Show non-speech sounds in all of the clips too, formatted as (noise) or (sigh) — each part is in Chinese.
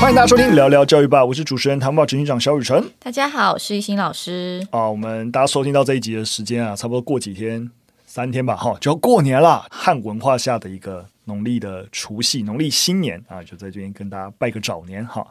欢迎大家收听聊聊教育吧，我是主持人唐宝执行长肖雨辰。大家好，我是一心老师。啊，我们大家收听到这一集的时间啊，差不多过几天，三天吧，哈，就要过年了。汉文化下的一个农历的除夕，农历新年啊，就在这边跟大家拜个早年哈。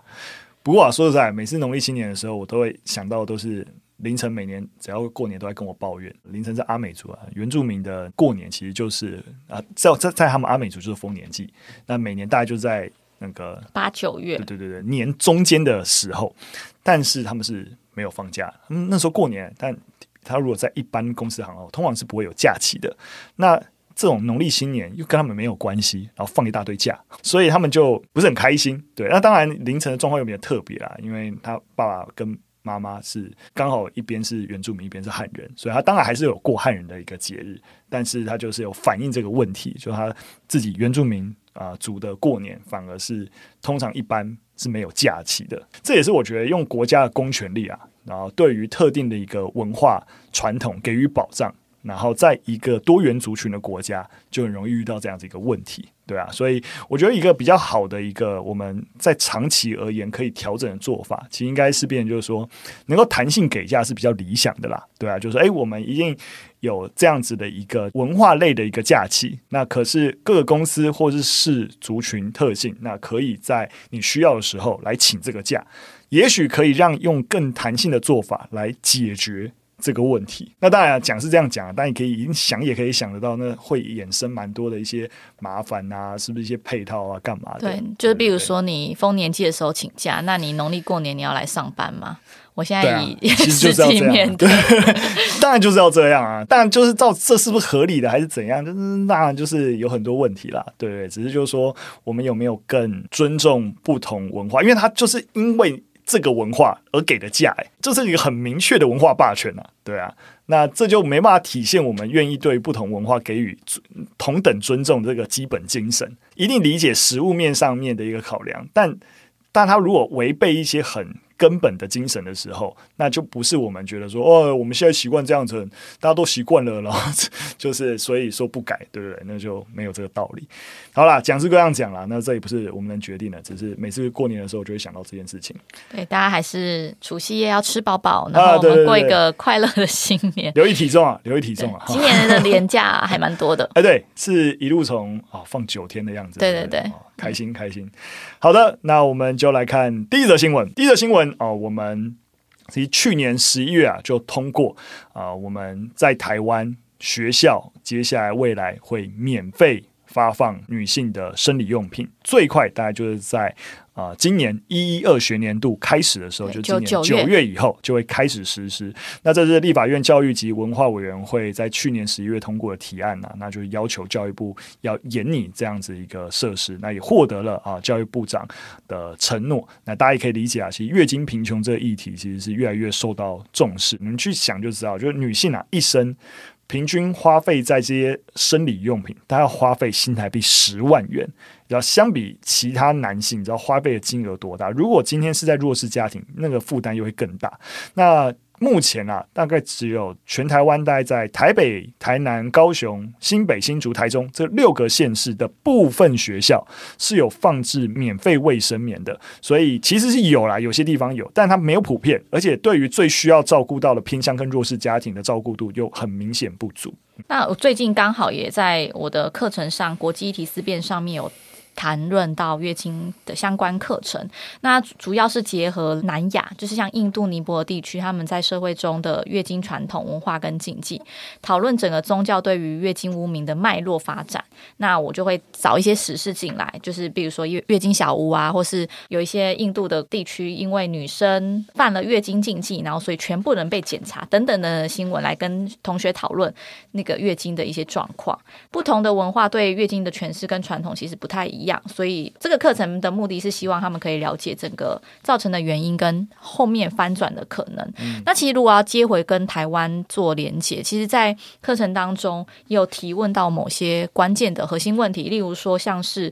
不过啊，说实在，每次农历新年的时候，我都会想到都是凌晨，每年只要过年都在跟我抱怨。凌晨是阿美族啊，原住民的过年其实就是啊，在在在他们阿美族就是丰年祭，那每年大概就在。那个八九月，对对对对，年中间的时候，但是他们是没有放假，嗯，那时候过年，但他如果在一般公司行哦，通常是不会有假期的。那这种农历新年又跟他们没有关系，然后放一大堆假，所以他们就不是很开心。对，那当然凌晨的状况又比较特别啦，因为他爸爸跟妈妈是刚好一边是原住民，一边是汉人，所以他当然还是有过汉人的一个节日，但是他就是有反映这个问题，就他自己原住民。啊，族的过年反而是通常一般是没有假期的，这也是我觉得用国家的公权力啊，然后对于特定的一个文化传统给予保障，然后在一个多元族群的国家就很容易遇到这样子一个问题。对啊，所以我觉得一个比较好的一个我们在长期而言可以调整的做法，其实应该是变，就是说能够弹性给假是比较理想的啦。对啊，就是说，哎，我们一定有这样子的一个文化类的一个假期，那可是各个公司或者是族群特性，那可以在你需要的时候来请这个假，也许可以让用更弹性的做法来解决。这个问题，那当然讲是这样讲，但你可以已经想也可以想得到，那会衍生蛮多的一些麻烦啊，是不是一些配套啊，干嘛的？对，就是比如说你丰年祭的时候请假，那你农历过年你要来上班吗？我现在以实 (laughs) 际面对，(laughs) 当然就是要这样啊，当然就是照这是不是合理的，还是怎样？就是当然就是有很多问题啦，对对，只是就是说我们有没有更尊重不同文化？因为它就是因为。这个文化而给的价，哎，这是一个很明确的文化霸权啊，对啊，那这就没办法体现我们愿意对不同文化给予同等尊重这个基本精神。一定理解实物面上面的一个考量，但但他如果违背一些很。根本的精神的时候，那就不是我们觉得说哦，我们现在习惯这样子，大家都习惯了，然后 (laughs) 就是所以说不改，对不对？那就没有这个道理。好啦，讲是这样讲啦，那这也不是我们能决定的，只是每次过年的时候就会想到这件事情。对，大家还是除夕夜要吃饱饱，然后我们过一个快乐的新年，留意体重啊，留意体重啊。今年的 (laughs) 年假还蛮多的，哎，对，是一路从啊、哦、放九天的样子，对对对。对开心开心，好的，那我们就来看第一则新闻。第一则新闻哦，我们其实去年十一月啊就通过啊、呃，我们在台湾学校接下来未来会免费发放女性的生理用品，最快大概就是在。啊，今年一一二学年度开始的时候，就今年九月以后就会开始实施。那这是立法院教育及文化委员会在去年十一月通过的提案啊，那就要求教育部要严拟这样子一个设施，那也获得了啊教育部长的承诺。那大家也可以理解啊，其实月经贫穷这个议题其实是越来越受到重视。你们去想就知道，就是女性啊一生。平均花费在这些生理用品，他要花费新台币十万元。要相比其他男性，你知道花费的金额多大？如果今天是在弱势家庭，那个负担又会更大。那目前啊，大概只有全台湾，大概在台北、台南、高雄、新北、新竹、台中这六个县市的部分学校是有放置免费卫生棉的，所以其实是有啦，有些地方有，但它没有普遍，而且对于最需要照顾到的偏乡跟弱势家庭的照顾度又很明显不足。那我最近刚好也在我的课程上，国际议题思辨上面有。谈论到月经的相关课程，那主要是结合南亚，就是像印度、尼泊尔地区，他们在社会中的月经传统文化跟禁忌，讨论整个宗教对于月经污名的脉络发展。那我就会找一些时事进来，就是比如说月月经小屋啊，或是有一些印度的地区，因为女生犯了月经禁忌，然后所以全部人被检查等等的新闻，来跟同学讨论那个月经的一些状况。不同的文化对月经的诠释跟传统其实不太一样。所以这个课程的目的是希望他们可以了解整个造成的原因跟后面翻转的可能。嗯、那其实如果要接回跟台湾做连结，其实，在课程当中也有提问到某些关键的核心问题，例如说像是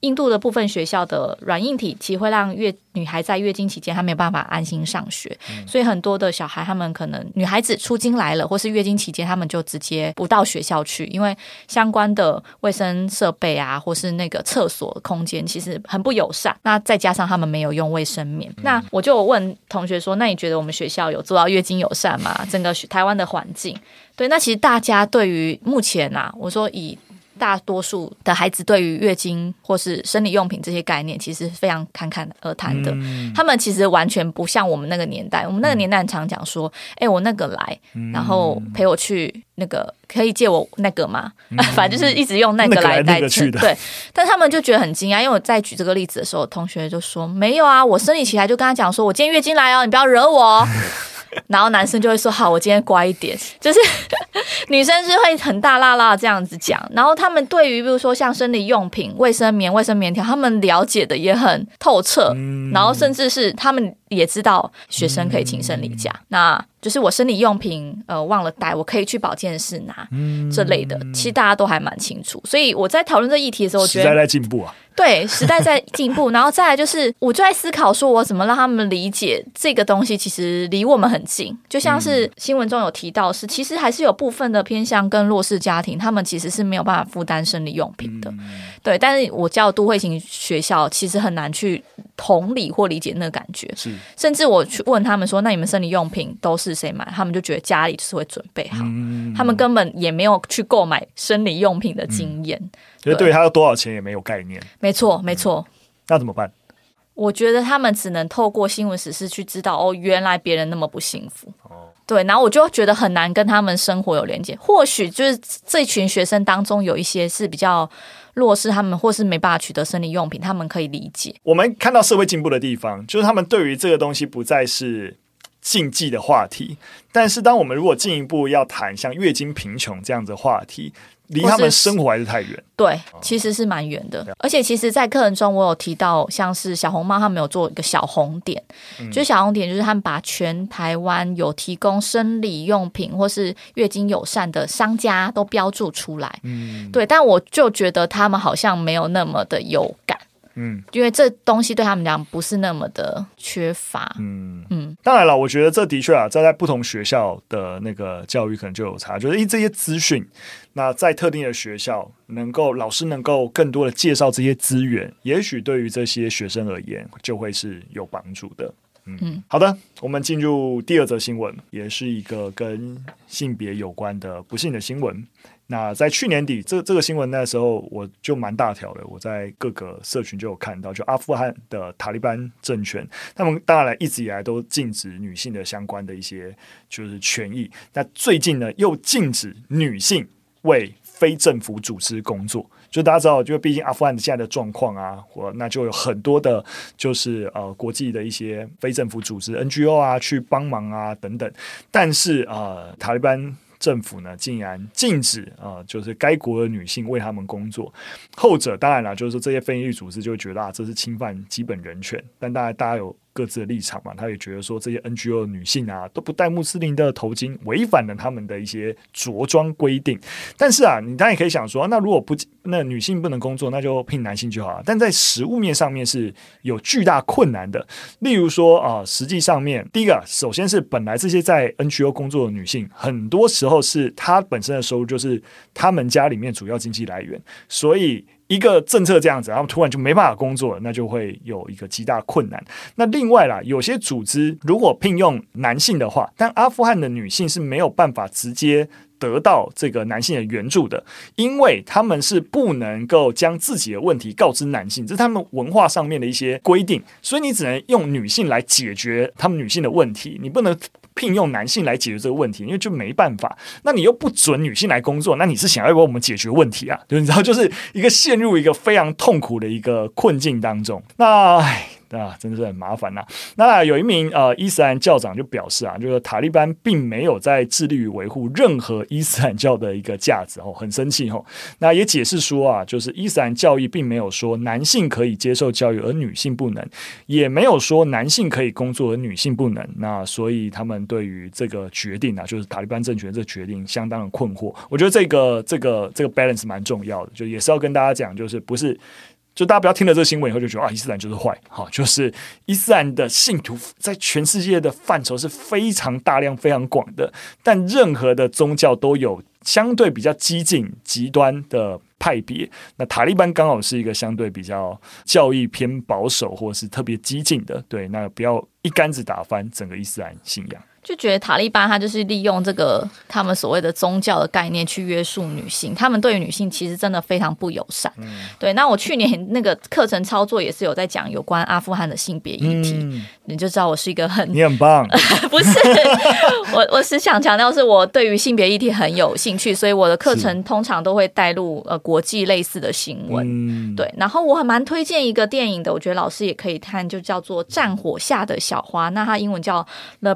印度的部分学校的软硬体其实会让月女孩在月经期间她没有办法安心上学，嗯、所以很多的小孩他们可能女孩子出经来了，或是月经期间他们就直接不到学校去，因为相关的卫生设备啊，或是那个厕所空间其实很不友善。那再加上他们没有用卫生棉，嗯、那我就问同学说：“那你觉得我们学校有做到月经友善吗？整个台湾的环境？”对，那其实大家对于目前啊，我说以。大多数的孩子对于月经或是生理用品这些概念，其实非常侃侃而谈的。嗯、他们其实完全不像我们那个年代。我们那个年代常讲说：“哎、我那个来，然后陪我去那个，可以借我那个吗？”嗯、(laughs) 反正就是一直用那个来代替。对，但他们就觉得很惊讶，因为我在举这个例子的时候，同学就说：“没有啊，我生理期来就跟他讲说，我今天月经来哦，你不要惹我。” (laughs) 然后男生就会说：“好，我今天乖一点。”就是 (laughs) 女生是会很大啦啦这样子讲。然后他们对于比如说像生理用品、卫生棉、卫生棉条，他们了解的也很透彻。然后甚至是他们也知道学生可以请生理假。那就是我生理用品呃忘了带，我可以去保健室拿嗯这类的。其实大家都还蛮清楚。所以我在讨论这议题的时候，我觉得时代在进步啊。对，时代在进步，(laughs) 然后再来就是，我就在思考说，我怎么让他们理解这个东西，其实离我们很近。就像是新闻中有提到是，是其实还是有部分的偏向跟弱势家庭，他们其实是没有办法负担生理用品的。对，但是我教都会型学校，其实很难去同理或理解那个感觉。是，甚至我去问他们说，那你们生理用品都是谁买？他们就觉得家里就是会准备好，他们根本也没有去购买生理用品的经验。所以对他要多少钱也没有概念。没错，没错。那怎么办？我觉得他们只能透过新闻时事去知道，哦，原来别人那么不幸福。哦，对，然后我就觉得很难跟他们生活有连接。或许就是这群学生当中有一些是比较弱势，他们或是没办法取得生理用品，他们可以理解。我们看到社会进步的地方，就是他们对于这个东西不再是禁忌的话题。但是，当我们如果进一步要谈像月经贫穷这样子的话题，离他们生活还是太远，对，其实是蛮远的。而且，其实，在课程中，我有提到，像是小红帽他们有做一个小红点，嗯、就是小红点，就是他们把全台湾有提供生理用品或是月经友善的商家都标注出来。嗯，对。但我就觉得他们好像没有那么的有感。嗯，因为这东西对他们讲不是那么的缺乏。嗯嗯，当然了，我觉得这的确啊，在在不同学校的那个教育可能就有差，就是因为这些资讯，那在特定的学校，能够老师能够更多的介绍这些资源，也许对于这些学生而言就会是有帮助的。嗯，嗯好的，我们进入第二则新闻，也是一个跟性别有关的不幸的新闻。那在去年底，这这个新闻那时候我就蛮大条的，我在各个社群就有看到，就阿富汗的塔利班政权，他们当然一直以来都禁止女性的相关的一些就是权益。那最近呢，又禁止女性为非政府组织工作。就大家知道，就毕竟阿富汗现在的状况啊，我那就有很多的，就是呃国际的一些非政府组织 NGO 啊去帮忙啊等等。但是呃塔利班。政府呢，竟然禁止啊、就是该国的女性为他们工作。后者当然了，就是说这些非营利组织就觉得啊，这是侵犯基本人权。但大家大家有。各自的立场嘛，他也觉得说这些 NGO 女性啊都不戴穆斯林的头巾，违反了他们的一些着装规定。但是啊，你当然也可以想说，那如果不那女性不能工作，那就聘男性就好了。但在实物面上面是有巨大困难的。例如说啊，实际上面，第一个，首先是本来这些在 NGO 工作的女性，很多时候是她本身的收入就是他们家里面主要经济来源，所以。一个政策这样子，然后突然就没办法工作了，那就会有一个极大困难。那另外啦，有些组织如果聘用男性的话，但阿富汗的女性是没有办法直接得到这个男性的援助的，因为他们是不能够将自己的问题告知男性，这是他们文化上面的一些规定，所以你只能用女性来解决他们女性的问题，你不能。聘用男性来解决这个问题，因为就没办法。那你又不准女性来工作，那你是想要为我们解决问题啊？对，你知道，就是一个陷入一个非常痛苦的一个困境当中。那。啊，真的是很麻烦呐、那有一名呃伊斯兰教长就表示啊，就是塔利班并没有在致力于维护任何伊斯兰教的一个价值哦，很生气哦。那也解释说啊，就是伊斯兰教义并没有说男性可以接受教育而女性不能，也没有说男性可以工作而女性不能。那所以他们对于这个决定啊，就是塔利班政权这个决定相当的困惑。我觉得这个这个这个 balance 蛮重要的，就也是要跟大家讲，就是不是。就大家不要听了这个新闻以后就觉得啊，伊斯兰就是坏，好，就是伊斯兰的信徒在全世界的范畴是非常大量、非常广的，但任何的宗教都有相对比较激进、极端的派别。那塔利班刚好是一个相对比较教义偏保守，或是特别激进的，对，那不要一竿子打翻整个伊斯兰信仰。就觉得塔利班他就是利用这个他们所谓的宗教的概念去约束女性，他们对于女性其实真的非常不友善。嗯、对，那我去年那个课程操作也是有在讲有关阿富汗的性别议题，嗯、你就知道我是一个很你很棒，(laughs) 不是我我是想强调是我对于性别议题很有兴趣，所以我的课程通常都会带入呃国际类似的新闻。嗯、对，然后我还蛮推荐一个电影的，我觉得老师也可以看，就叫做《战火下的小花》，那它英文叫 The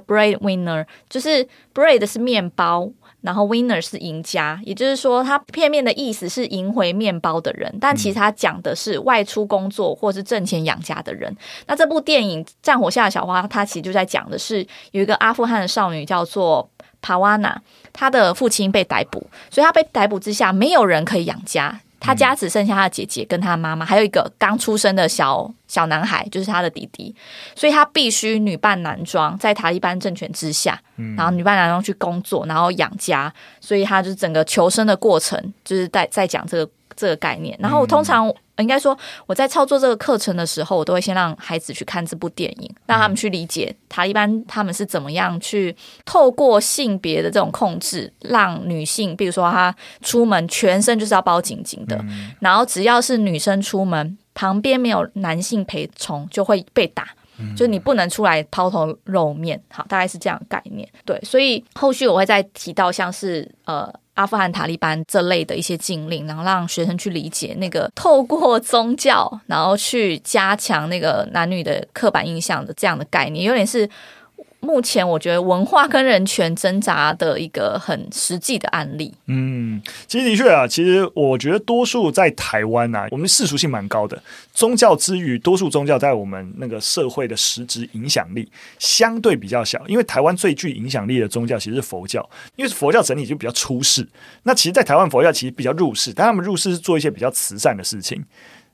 就是 bread 是面包，然后 winner 是赢家，也就是说，它片面的意思是赢回面包的人，但其实它讲的是外出工作或是挣钱养家的人。那这部电影《战火下的小花》，它其实就在讲的是有一个阿富汗的少女叫做帕瓦娜，她的父亲被逮捕，所以她被逮捕之下，没有人可以养家。他家只剩下他的姐姐跟他妈妈，还有一个刚出生的小小男孩，就是他的弟弟，所以他必须女扮男装，在塔利班政权之下，然后女扮男装去工作，然后养家，所以他就是整个求生的过程，就是在在讲这个这个概念。然后通常。应该说，我在操作这个课程的时候，我都会先让孩子去看这部电影，让他们去理解塔利班他们是怎么样去透过性别的这种控制，让女性，比如说她出门全身就是要包紧紧的，然后只要是女生出门，旁边没有男性陪从，就会被打，就你不能出来抛头露面。好，大概是这样的概念。对，所以后续我会再提到，像是呃。阿富汗塔利班这类的一些禁令，然后让学生去理解那个透过宗教，然后去加强那个男女的刻板印象的这样的概念，有点是。目前我觉得文化跟人权挣扎的一个很实际的案例。嗯，其实的确啊，其实我觉得多数在台湾啊，我们世俗性蛮高的。宗教之余，多数宗教在我们那个社会的实质影响力相对比较小。因为台湾最具影响力的宗教其实是佛教，因为佛教整体就比较出世。那其实，在台湾佛教其实比较入世，但他们入世是做一些比较慈善的事情。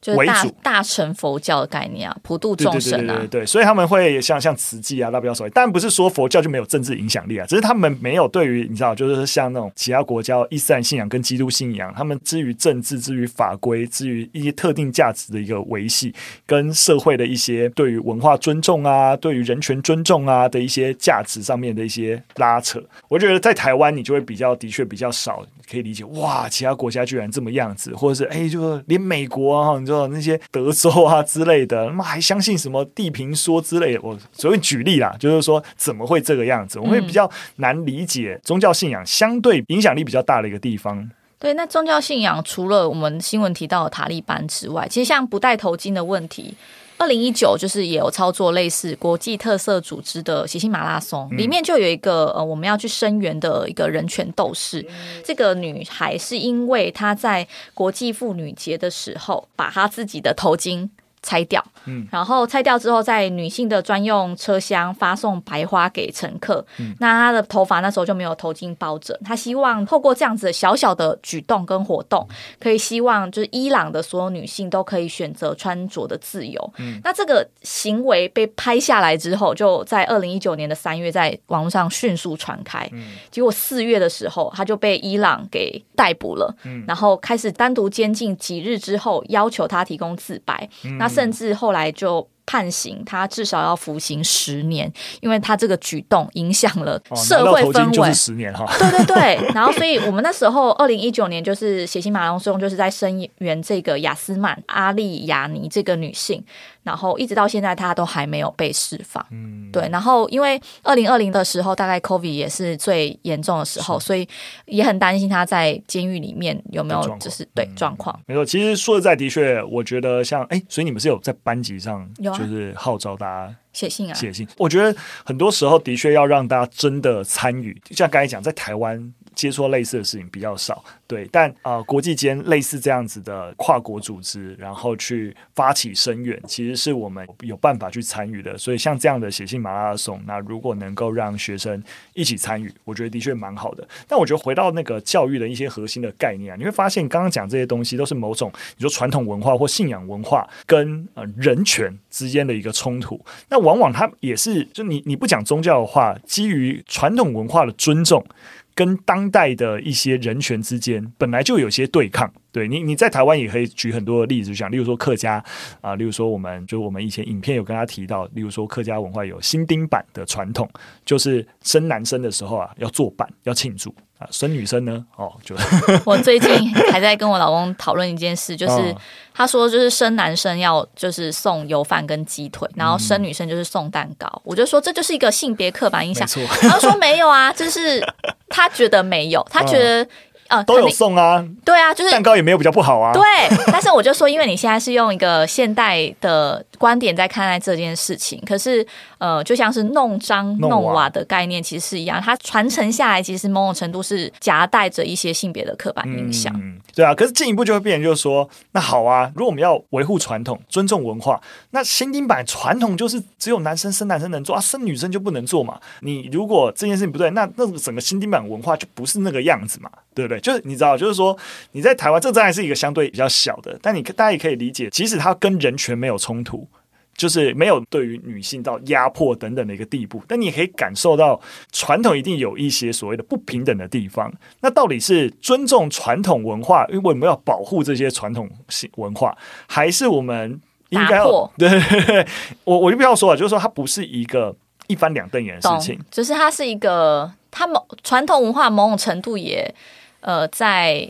就是大大乘佛教的概念啊，普度众生啊，对对对，对，对，对，所以他们会像像慈济啊，那比较所谓，但不是说佛教就没有政治影响力啊，只是他们没有对于你知道，就是像那种其他国家伊斯兰信仰跟基督信仰，他们至于政治、至于法规、至于一些特定价值的一个维系，跟社会的一些对于文化尊重啊、对于人权尊重啊的一些价值上面的一些拉扯，我觉得在台湾你就会比较的确比较少可以理解，哇，其他国家居然这么样子，或者是哎，就是连美国啊。你知道那些德州啊之类的，那么还相信什么地平说之类的？我所谓举例啦，就是说怎么会这个样子？我会比较难理解宗教信仰相对影响力比较大的一个地方。对，那宗教信仰除了我们新闻提到的塔利班之外，其实像不戴头巾的问题。二零一九就是也有操作类似国际特色组织的血腥马拉松，里面就有一个呃我们要去声援的一个人权斗士。这个女孩是因为她在国际妇女节的时候，把她自己的头巾拆掉，嗯，然后拆掉之后，在女性的专用车厢发送白花给乘客。嗯，那她的头发那时候就没有头巾包着。她希望透过这样子小小的举动跟活动，可以希望就是伊朗的所有女性都可以选择穿着的自由。嗯，那这个行为被拍下来之后，就在二零一九年的三月，在网络上迅速传开。嗯，结果四月的时候，她就被伊朗给逮捕了。嗯，然后开始单独监禁几日之后，要求她提供自白。嗯，那甚至后来就判刑，他至少要服刑十年，因为他这个举动影响了社会氛围。十年哈，对对对。然后，所以我们那时候二零一九年就是血腥马拉松，就是在声援这个雅斯曼阿利亚尼这个女性。然后一直到现在，她都还没有被释放。嗯，对。然后因为二零二零的时候，大概 COVID 也是最严重的时候，所以也很担心她在监狱里面有没有就是对状况。没错，其实说实在，的确，我觉得像哎，所以你们是有在班级上就是号召大家写信啊，写信。我觉得很多时候的确要让大家真的参与，就像刚才讲，在台湾。接触类似的事情比较少。对，但啊、呃，国际间类似这样子的跨国组织，然后去发起声援，其实是我们有办法去参与的。所以像这样的写信马拉松，那如果能够让学生一起参与，我觉得的确蛮好的。但我觉得回到那个教育的一些核心的概念啊，你会发现刚刚讲这些东西都是某种你说传统文化或信仰文化跟呃人权之间的一个冲突。那往往它也是，就你你不讲宗教的话，基于传统文化的尊重。跟当代的一些人权之间本来就有些对抗，对你，你在台湾也可以举很多的例子，就像例如说客家啊，例如说我们就我们以前影片有跟他提到，例如说客家文化有新丁版的传统，就是生男生的时候啊要做板要庆祝啊，生女生呢哦就。(laughs) 我最近还在跟我老公讨论一件事，就 (laughs) 是他说就是生男生要就是送油饭跟鸡腿，然后生女生就是送蛋糕，嗯、我就说这就是一个性别刻板印象，他说没有啊，就是。他觉得没有，他觉 (laughs) 得。呃，都有送啊，对啊，就是蛋糕也没有比较不好啊。对，但是我就说，因为你现在是用一个现代的观点在看待这件事情，可是呃，就像是弄脏弄瓦的概念其实是一样，它传承下来其实某种程度是夹带着一些性别的刻板印象。嗯，对啊。可是进一步就会变成就是说，那好啊，如果我们要维护传统、尊重文化，那新丁版传统就是只有男生生男生能做啊，生女生就不能做嘛。你如果这件事情不对，那那整个新丁版文化就不是那个样子嘛。对不对？就是你知道，就是说你在台湾，这当然是一个相对比较小的，但你大家也可以理解，即使它跟人权没有冲突，就是没有对于女性到压迫等等的一个地步，但你也可以感受到传统一定有一些所谓的不平等的地方。那到底是尊重传统文化，因为我们要保护这些传统性文化，还是我们应该要？(laughs) 对，我我就不要说了，就是说它不是一个一翻两瞪眼的事情，就是它是一个，它某传统文化某种程度也。呃，在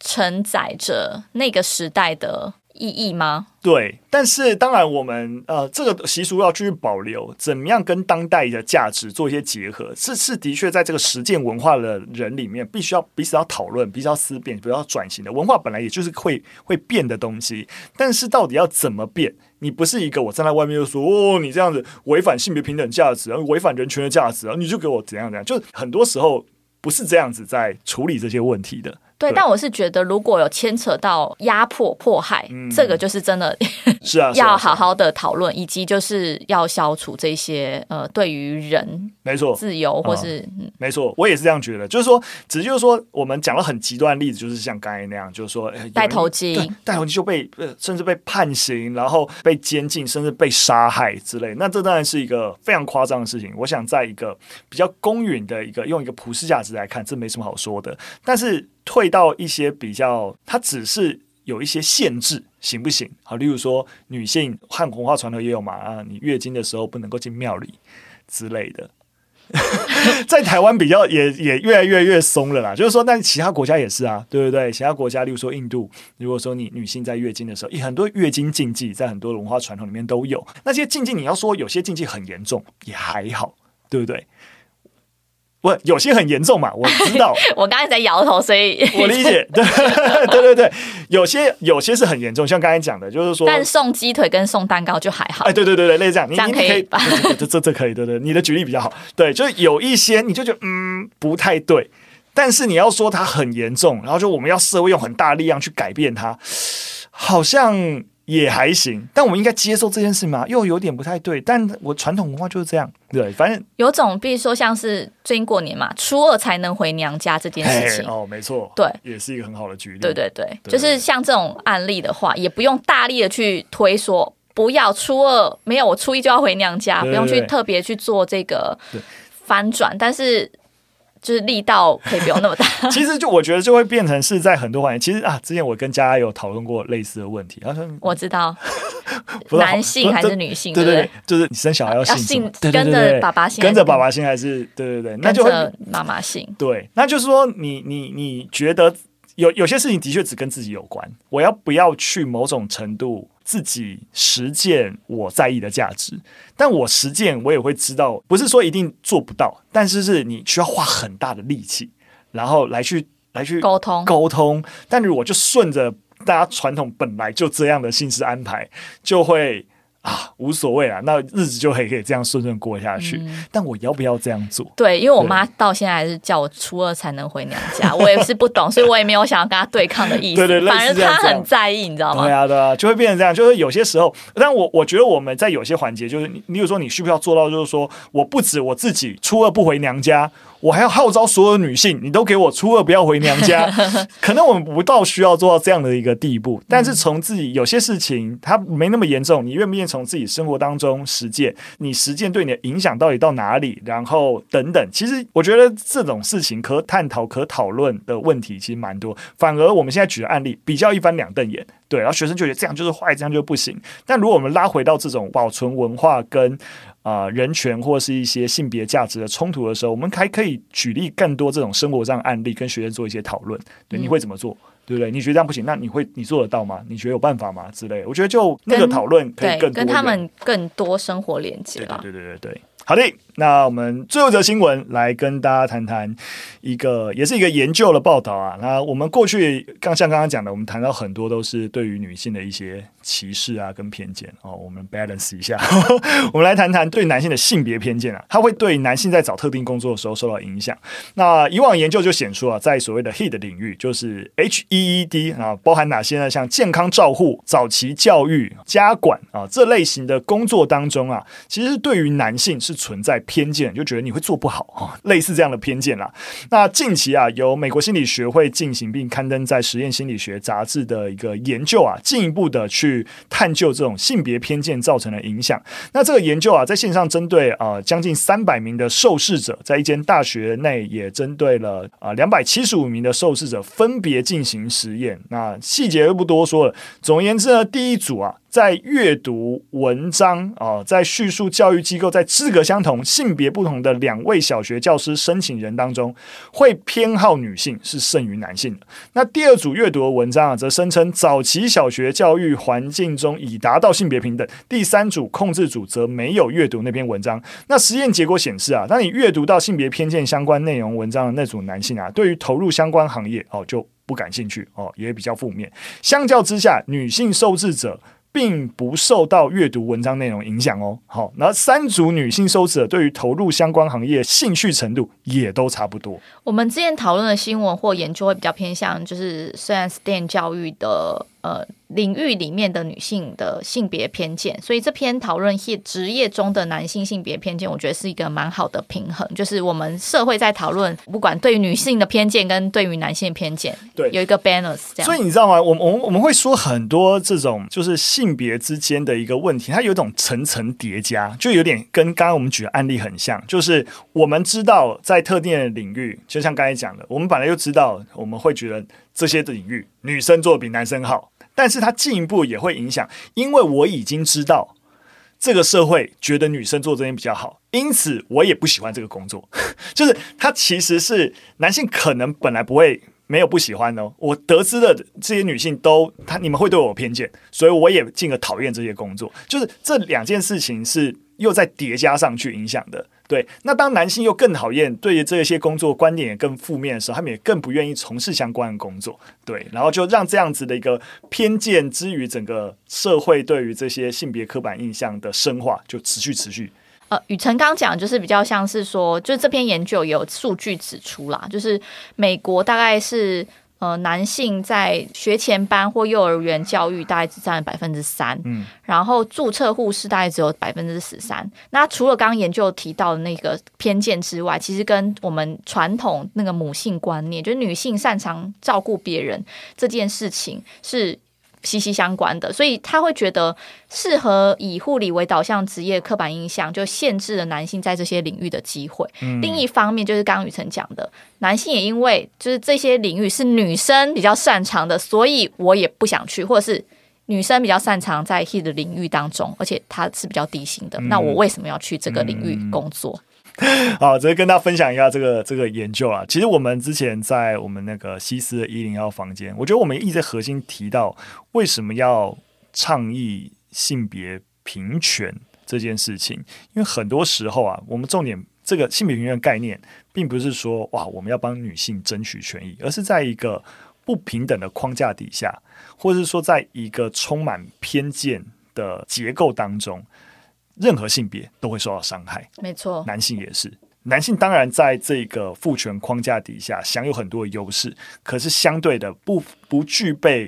承载着那个时代的意义吗？对，但是当然，我们呃，这个习俗要继续保留，怎么样跟当代的价值做一些结合，这是的确在这个实践文化的人里面，必须要彼此要讨论，彼此要思辨，比较转型的文化本来也就是会会变的东西，但是到底要怎么变？你不是一个我站在外面就说哦，你这样子违反性别平等价值，然后违反人权的价值，你就给我怎样怎样，就很多时候。不是这样子在处理这些问题的。对，但我是觉得，如果有牵扯到压迫、迫害，嗯、这个就是真的 (laughs) 是啊，(laughs) 要好好的讨论，以及就是要消除这些呃，对于人没错自由或是、嗯、没错，我也是这样觉得。就是说，只是就是说，我们讲了很极端的例子，就是像刚才那样，就是说，戴头巾，戴头巾就被甚至被判刑，然后被监禁，甚至被杀害之类。那这当然是一个非常夸张的事情。我想，在一个比较公允的一个用一个普世价值来看，这没什么好说的。但是。退到一些比较，它只是有一些限制，行不行？好，例如说女性汉文化传统也有嘛啊，你月经的时候不能够进庙里之类的，(laughs) 在台湾比较也也越来越越松了啦。就是说，但其他国家也是啊，对不对？其他国家，例如说印度，如果说你女性在月经的时候，很多月经禁忌在很多文化传统里面都有。那些禁忌，你要说有些禁忌很严重，也还好，对不对？不，有些很严重嘛，我 (laughs) 知道。我刚才在摇头，所以我理解。(laughs) 对 (laughs) 对对对，有些有些是很严重，像刚才讲的，就是说，但送鸡腿跟送蛋糕就还好。哎，对对对对，类似这样，你这样可以吧？这这这可以，对对，你的举例比较好。对，就是有一些你就觉得嗯不太对，但是你要说它很严重，然后就我们要社会用很大力量去改变它，好像。也还行，但我们应该接受这件事吗？又有点不太对。但我传统文化就是这样，对，反正有种，比如说像是最近过年嘛，初二才能回娘家这件事情，哦，没错，对，也是一个很好的举例。对对对，对。就是像这种案例的话，也不用大力的去推说，不要初二没有，我初一就要回娘家，对对对，不用去特别去做这个翻转，但是。就是力道可以不用那么大。(laughs) 其实就我觉得就会变成是在很多环节。其实啊，之前我跟佳佳有讨论过类似的问题。他说 (laughs) 我知道，(laughs) 男性还是女性？对对对，就是你生小孩要姓跟着爸爸姓，跟着爸爸姓还是对对对？那就妈妈姓。对，那就是说你你你觉得有有些事情的确只跟自己有关。我要不要去某种程度？自己实践我在意的价值，但我实践我也会知道，不是说一定做不到，但是是你需要花很大的力气，然后来去来去沟通沟通。但如果就顺着大家传统本来就这样的姓氏安排，就会啊，无所谓啊，那日子就可以可以这样顺顺过下去。嗯、但我要不要这样做？对，因为我妈到现在还是叫我初二才能回娘家，(laughs) 我也是不懂，所以我也没有想要跟她对抗的意思。对对，反正她很在意，你知道吗？对啊，对啊，就会变成这样。就是有些时候，但我我觉得我们在有些环节，就是你，比如说你需不需要做到，就是说我不止我自己初二不回娘家。我还要号召所有女性，你都给我初二不要回娘家。(laughs) 可能我们不到需要做到这样的一个地步，但是从自己有些事情它没那么严重，你愿不愿意从自己生活当中实践？你实践对你的影响到底到哪里？然后等等，其实我觉得这种事情可探讨、可讨论的问题其实蛮多。反而我们现在举的案例比较一翻两瞪眼，对，然后学生就觉得这样就是坏，这样就不行。但如果我们拉回到这种保存文化跟啊、呃，人权或是一些性别价值的冲突的时候，我们还可以举例更多这种生活上案例，跟学生做一些讨论。对，你会怎么做？嗯、对不对？你觉得这样不行，那你会你做得到吗？你觉得有办法吗？之类，我觉得就那个讨论可以更跟他们更多生活连接了。对对对对对。好的，那我们最后一则新闻来跟大家谈谈一个，也是一个研究的报道啊。那我们过去刚像刚刚讲的，我们谈到很多都是对于女性的一些歧视啊跟偏见哦。我们 balance 一下，(laughs) 我们来谈谈对男性的性别偏见啊，它会对男性在找特定工作的时候受到影响。那以往研究就显出啊，在所谓的 HEED 领域，就是 H E E D 啊，包含哪些呢？像健康照护、早期教育、家管啊这类型的工作当中啊，其实对于男性是存在偏见，就觉得你会做不好啊，类似这样的偏见啦。那近期啊，由美国心理学会进行并刊登在《实验心理学》杂志的一个研究啊，进一步的去探究这种性别偏见造成的影响。那这个研究啊，在线上针对啊将近三百名的受试者，在一间大学内也针对了啊两百七十五名的受试者分别进行实验。那细节就不多说了。总而言之呢，第一组啊。在阅读文章啊，在叙述教育机构在资格相同、性别不同的两位小学教师申请人当中，会偏好女性是胜于男性的。那第二组阅读的文章啊，则声称早期小学教育环境中已达到性别平等。第三组控制组则没有阅读那篇文章。那实验结果显示啊，当你阅读到性别偏见相关内容文章的那组男性啊，对于投入相关行业哦就不感兴趣哦，也比较负面。相较之下，女性受试者。并不受到阅读文章内容影响哦。好，那三组女性受者对于投入相关行业兴趣程度也都差不多。我们之前讨论的新闻或研究会比较偏向，就是虽然 STEM 教育的呃。领域里面的女性的性别偏见，所以这篇讨论业职业中的男性性别偏见，我觉得是一个蛮好的平衡。就是我们社会在讨论，不管对于女性的偏见跟对于男性的偏见，对，有一个 balance 这样。所以你知道吗？我们我们我们会说很多这种就是性别之间的一个问题，它有一种层层叠加，就有点跟刚刚我们举的案例很像。就是我们知道在特定的领域，就像刚才讲的，我们本来就知道，我们会觉得这些的领域女生做比男生好。但是它进一步也会影响，因为我已经知道这个社会觉得女生做这边比较好，因此我也不喜欢这个工作。(laughs) 就是它其实是男性可能本来不会没有不喜欢哦，我得知的这些女性都他你们会对我有偏见，所以我也进而讨厌这些工作。就是这两件事情是又在叠加上去影响的。对，那当男性又更讨厌对于这些工作观点也更负面的时候，他们也更不愿意从事相关的工作。对，然后就让这样子的一个偏见之于整个社会对于这些性别刻板印象的深化，就持续持续。呃，宇辰刚讲就是比较像是说，就是这篇研究有数据指出啦，就是美国大概是。呃，男性在学前班或幼儿园教育大概只占了百分之三，嗯，然后注册护士大概只有百分之十三。那除了刚刚研究提到的那个偏见之外，其实跟我们传统那个母性观念，就是女性擅长照顾别人这件事情是。息息相关的，所以他会觉得适合以护理为导向职业刻板印象，就限制了男性在这些领域的机会。嗯、另一方面，就是刚刚雨辰讲的，男性也因为就是这些领域是女生比较擅长的，所以我也不想去，或者是女生比较擅长在 HEED 的领域当中，而且它是比较低薪的，嗯、那我为什么要去这个领域工作？(laughs) 好，直接跟大家分享一下这个这个研究啊。其实我们之前在我们那个西斯的一零幺房间，我觉得我们一直在核心提到为什么要倡议性别平权这件事情。因为很多时候啊，我们重点这个性别平权概念，并不是说哇我们要帮女性争取权益，而是在一个不平等的框架底下，或者是说在一个充满偏见的结构当中，任何性别都会受到伤害。没错，男性也是。男性当然在这个父权框架底下享有很多的优势，可是相对的不不具备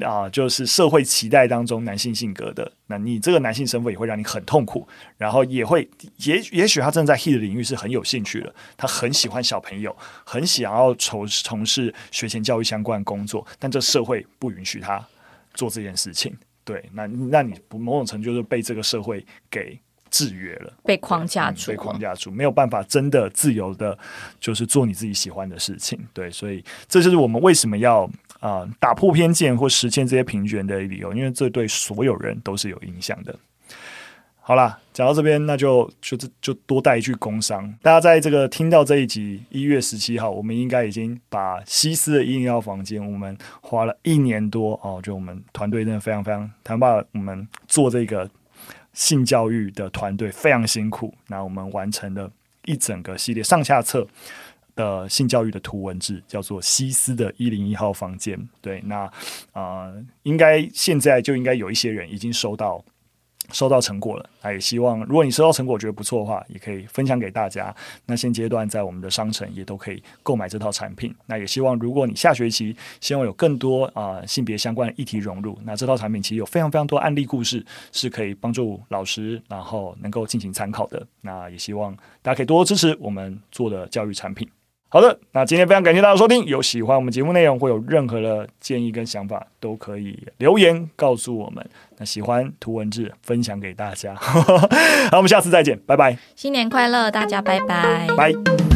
啊、呃，就是社会期待当中男性性格的。那你这个男性身份也会让你很痛苦，然后也会也也许他真的在 HEAT 领域是很有兴趣的，他很喜欢小朋友，很想要从从事学前教育相关工作，但这社会不允许他做这件事情。对，那那你某种程度就是被这个社会给。制约了，被框架住，被框架住，没有办法真的自由的，就是做你自己喜欢的事情。对，所以这就是我们为什么要啊、呃、打破偏见或实现这些平权的理由，因为这对所有人都是有影响的。好啦，讲到这边，那就就这就多带一句工商。大家在这个听到这一集一月十七号，我们应该已经把西斯的一零一号房间，我们花了一年多哦，就我们团队真的非常非常，谈把我们做这个。性教育的团队非常辛苦，那我们完成了一整个系列上下册的性教育的图文志，叫做西斯的一零一号房间。对，那啊、呃，应该现在就应该有一些人已经收到。收到成果了，那也希望如果你收到成果觉得不错的话，也可以分享给大家。那现阶段在我们的商城也都可以购买这套产品。那也希望如果你下学期希望有更多啊、性别相关的议题融入，那这套产品其实有非常非常多案例故事是可以帮助老师，然后能够进行参考的。那也希望大家可以多多支持我们做的教育产品。好的，那今天非常感谢大家收听。有喜欢我们节目内容，或有任何的建议跟想法，都可以留言告诉我们。那喜欢图文字，分享给大家。(laughs) 好，我们下次再见，拜拜。新年快乐，大家拜拜。拜。